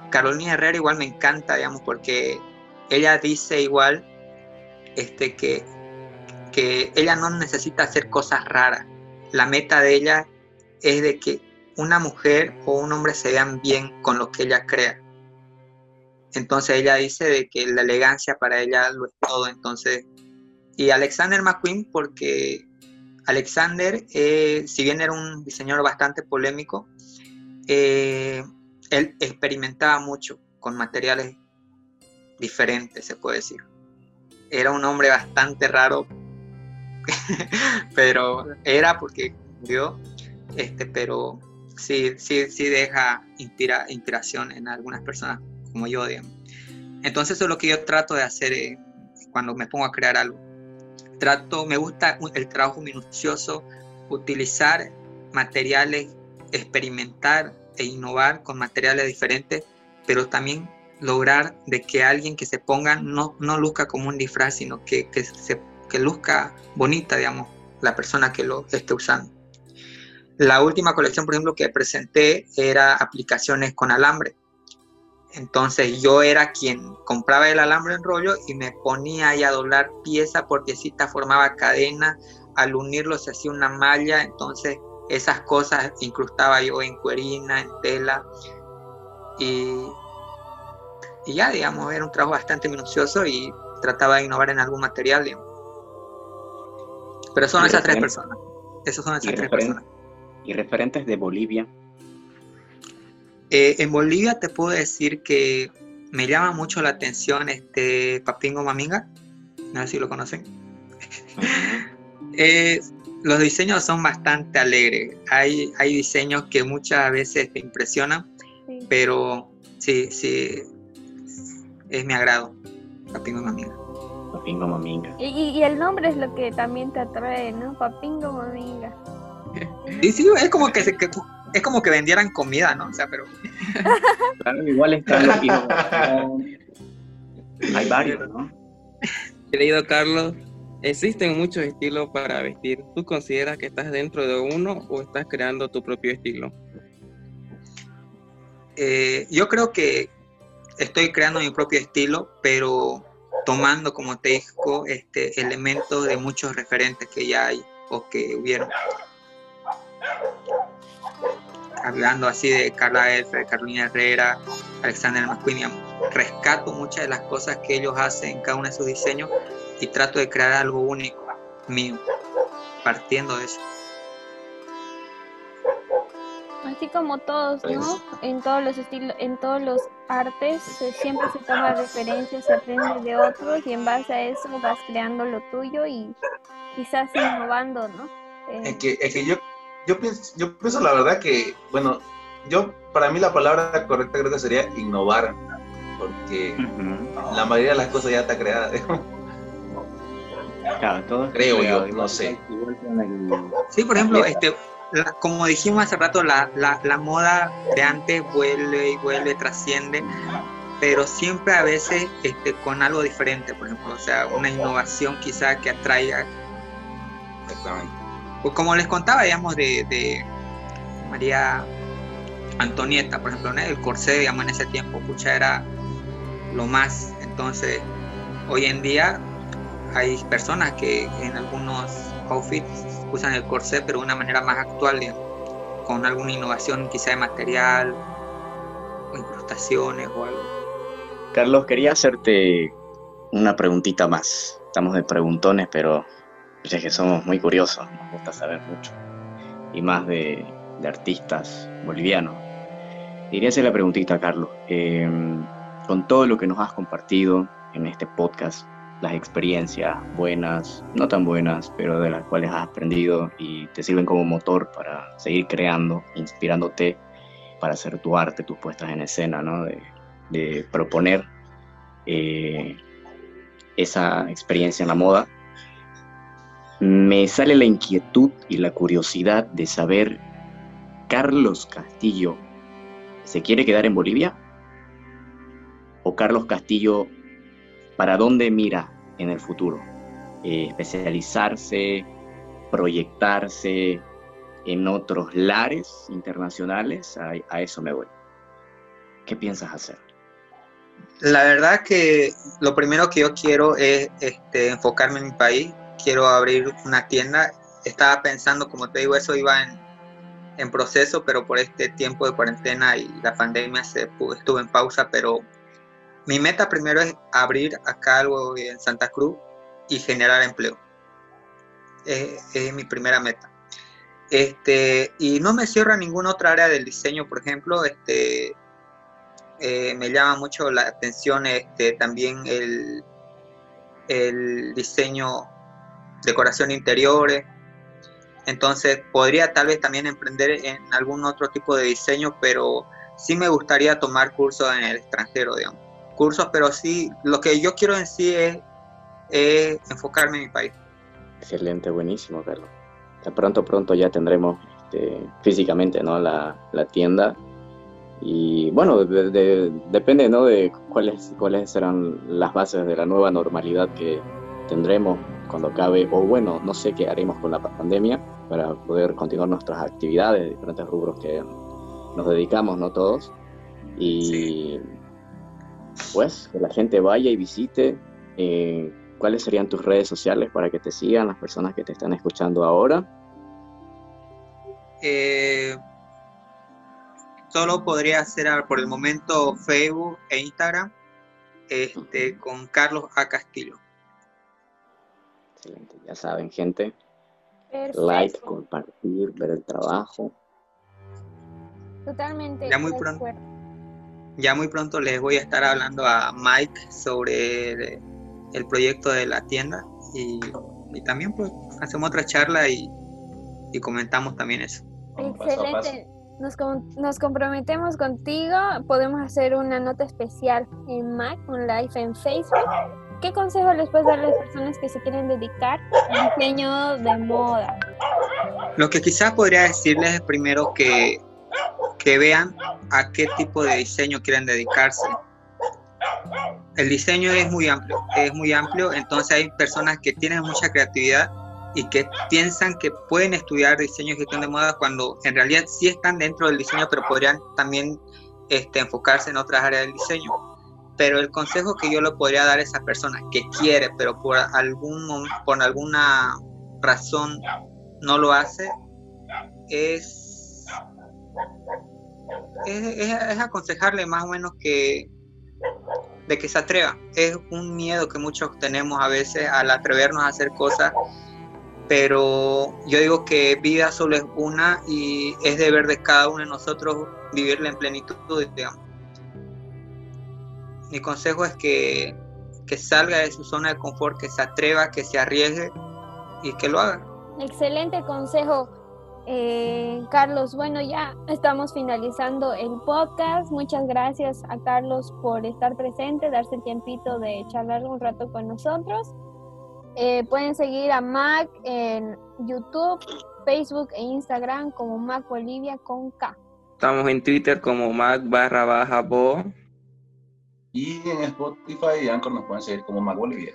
Carolina Herrera igual me encanta, digamos, porque ella dice igual este, que, que ella no necesita hacer cosas raras. La meta de ella es de que una mujer o un hombre se vean bien con lo que ella crea. Entonces ella dice de que la elegancia para ella lo es todo. Entonces, y Alexander McQueen, porque Alexander, eh, si bien era un diseñador bastante polémico, eh, él experimentaba mucho con materiales diferentes, se puede decir. Era un hombre bastante raro, pero era porque murió, este, pero sí, sí, sí deja inspira, inspiración en algunas personas como yo, digamos. Entonces eso es lo que yo trato de hacer eh, cuando me pongo a crear algo. Trato, me gusta el trabajo minucioso, utilizar materiales, experimentar e innovar con materiales diferentes, pero también lograr de que alguien que se ponga no, no luzca como un disfraz, sino que, que, se, que luzca bonita, digamos, la persona que lo esté usando. La última colección, por ejemplo, que presenté era aplicaciones con alambre. Entonces yo era quien compraba el alambre en rollo y me ponía ahí a doblar pieza por piecita, formaba cadena, al unirlo se hacía una malla, entonces esas cosas incrustaba yo en cuerina, en tela y, y ya, digamos, era un trabajo bastante minucioso y trataba de innovar en algún material, digamos. Pero son Y esas tres personas. Esas son y esas tres personas. Y referentes de Bolivia, Eh, en Bolivia te puedo decir que me llama mucho la atención este Papingo Maminga. No sé si lo conocen. Eh, los diseños son bastante alegres. Hay, hay diseños que muchas veces te impresionan, Sí. pero sí, sí, es mi agrado. Papingo Maminga. Papingo Maminga. Y, y- y el nombre es lo que también te atrae, ¿no? Papingo Maminga. Sí, sí, es como que, se- que- es como que vendieran comida, ¿no? O sea, pero Claro, igual están los hijos. Hay varios, ¿no? Querido Carlos, existen muchos estilos para vestir. ¿Tú consideras que estás dentro de uno o estás creando tu propio estilo? Eh, yo creo que estoy creando mi propio estilo, pero tomando, como te digo, este, elementos de muchos referentes que ya hay o que hubieron. Hablando así de Carla Elfer, Carolina Herrera, Alexander McQueen, rescato muchas de las cosas que ellos hacen en cada uno de sus diseños y trato de crear algo único mío, partiendo de eso. Así como todos, ¿no? En todos los estilos, en todos los artes se- siempre se toma referencias, se aprende de otros y en base a eso vas creando lo tuyo y quizás innovando, ¿no? Eh, Es que, es que yo, yo, pienso, yo pienso la verdad que, bueno, yo, para mí la palabra correcta creo que sería innovar, porque la mayoría de las cosas ya está creada. Claro, todo Creo yo, no sé. el- Sí, por ejemplo, este, la- como dijimos hace rato, la, la, la moda de antes vuelve y vuelve, trasciende, pero siempre a veces este, con algo diferente, por ejemplo, o sea, una innovación quizá que atraiga. Exactamente. Pues como les contaba, digamos, de, de María Antonieta, por ejemplo, ¿no? el corsé, digamos, en ese tiempo, pucha, era lo más. Entonces, hoy en día hay personas que en algunos outfits usan el corsé, pero de una manera más actual, digamos, con alguna innovación quizá de material o incrustaciones o algo. Carlos, quería hacerte una preguntita más. Estamos de preguntones, pero es que somos muy curiosos, nos gusta saber mucho. Y más de, artistas bolivianos. Quería hacer la preguntita, Carlos. Eh, con todo lo que nos has compartido en este podcast, las experiencias buenas, no tan buenas, pero de las cuales has aprendido y te sirven como motor para seguir creando, inspirándote para hacer tu arte, tus puestas en escena, ¿no? De, de proponer eh, esa experiencia en la moda, me sale la inquietud y la curiosidad de saber, Carlos Castillo, ¿se quiere quedar en Bolivia? ¿O Carlos Castillo, para dónde mira en el futuro? Eh, ¿Especializarse, proyectarse en otros lares internacionales? A, a eso me voy. ¿Qué piensas hacer? La verdad que lo primero que yo quiero es este, enfocarme en mi país. Quiero abrir una tienda. Estaba pensando, como te digo, eso iba en, en proceso, pero por este tiempo de cuarentena y la pandemia se estuvo en pausa. Pero mi meta primero es abrir acá algo en Santa Cruz y generar empleo. Es, mi primera meta. Este, y no me cierro a ninguna otra área del diseño, por ejemplo, este, eh, me llama mucho la atención este, también el, el diseño, decoración de interiores. Entonces podría tal vez también emprender en algún otro tipo de diseño, pero sí me gustaría tomar cursos en el extranjero, digamos. Cursos, pero sí, lo que yo quiero en sí es, es enfocarme en mi país. Excelente, buenísimo, Carlos. Pronto, pronto ya tendremos este, físicamente ¿no? la, la tienda. Y bueno, de- de- depende ¿no? de cuáles, cuáles serán las bases de la nueva normalidad que tendremos cuando acabe, o bueno, no sé qué haremos con la pandemia para poder continuar nuestras actividades, diferentes rubros que nos dedicamos, ¿no? Todos. Y pues que la gente vaya y visite. eh, ¿Cuáles serían tus redes sociales para que te sigan las personas que te están escuchando ahora? Eh, solo podría hacer ah, por el momento Facebook e Instagram este, con Carlos A. Castillo. Excelente, ya saben, gente. perfecto. Like, compartir, ver el trabajo. Totalmente. Ya muy pronto. Ya muy pronto les voy a estar hablando a Mike sobre el, el proyecto de la tienda y, y también pues hacemos otra charla y, y comentamos también eso. Excelente. Nos, com- nos comprometemos contigo. Podemos hacer una nota especial en Mac, un live en Facebook. ¿Qué consejo les puedes dar a las personas que se quieren dedicar al diseño de moda? Lo que quizás podría decirles es primero que, que vean a qué tipo de diseño quieren dedicarse. El diseño es muy amplio, es muy amplio, entonces hay personas que tienen mucha creatividad y que piensan que pueden estudiar diseño y gestión de moda cuando en realidad sí están dentro del diseño, pero podrían también este, enfocarse en otras áreas del diseño. Pero el consejo que yo le podría dar a esa persona que quiere, pero por, algún, por alguna razón no lo hace, es, es, aconsejarle más o menos que de que se atreva. Es un miedo que muchos tenemos a veces al atrevernos a hacer cosas pero yo digo que vida solo es una y es deber de cada uno de nosotros vivirla en plenitud, digamos. Mi consejo es que, que salga de su zona de confort, que se atreva, que se arriesgue y que lo haga. Excelente consejo, eh, Carlos. Bueno, ya estamos finalizando el podcast. Muchas gracias a Carlos por estar presente, darse el tiempito de charlar un rato con nosotros. Eh, pueden seguir a Mac en YouTube, Facebook e Instagram como Mac Bolivia con K. Estamos en Twitter como Mac barra baja bo. Y en Spotify y Anchor nos pueden seguir como Mac Bolivia.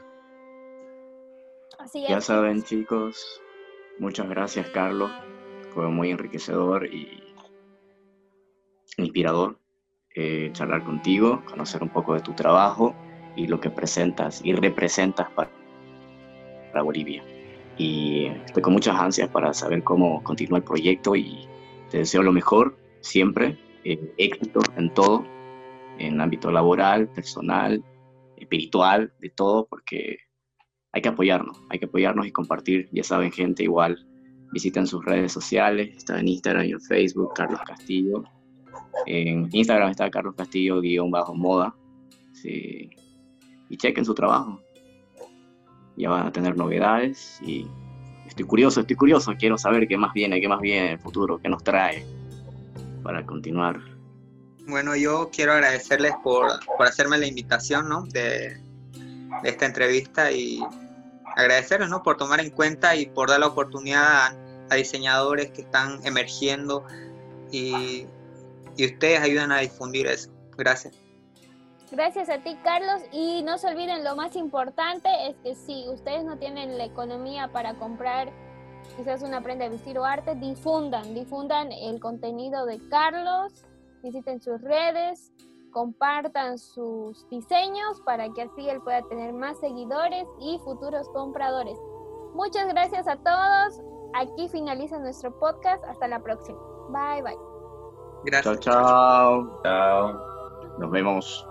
Así Ya es. saben, chicos, muchas gracias, Carlos. Fue muy enriquecedor y inspirador eh, charlar contigo, conocer un poco de tu trabajo y lo que presentas y representas para, para Bolivia. Y estoy con muchas ansias para saber cómo continúa el proyecto y te deseo lo mejor siempre, eh, éxito en todo, en ámbito laboral, personal, espiritual, de todo, porque hay que apoyarnos, hay que apoyarnos y compartir. Ya saben, gente, igual visiten sus redes sociales, está en Instagram y en Facebook, Carlos Castillo. En Instagram está Carlos Castillo guion bajo moda. Sí. Y chequen su trabajo. Ya van a tener novedades y estoy curioso, estoy curioso. Quiero saber qué más viene, qué más viene en el futuro, qué nos trae para continuar. Bueno, yo quiero agradecerles por, por hacerme la invitación ¿no? de, de esta entrevista y agradecerles ¿no? por tomar en cuenta y por dar la oportunidad a, diseñadores que están emergiendo y ustedes ayudan a difundir eso. Gracias. Gracias a ti, Carlos. Y no se olviden, lo más importante es que si ustedes no tienen la economía para comprar quizás una prenda de vestir o arte, difundan, difundan el contenido de Carlos, visiten sus redes, compartan sus diseños para que así él pueda tener más seguidores y futuros compradores. Muchas gracias a todos. Aquí finaliza nuestro podcast. Hasta la próxima. Bye, bye. Gracias. Chao, chao. Chao. Nos vemos.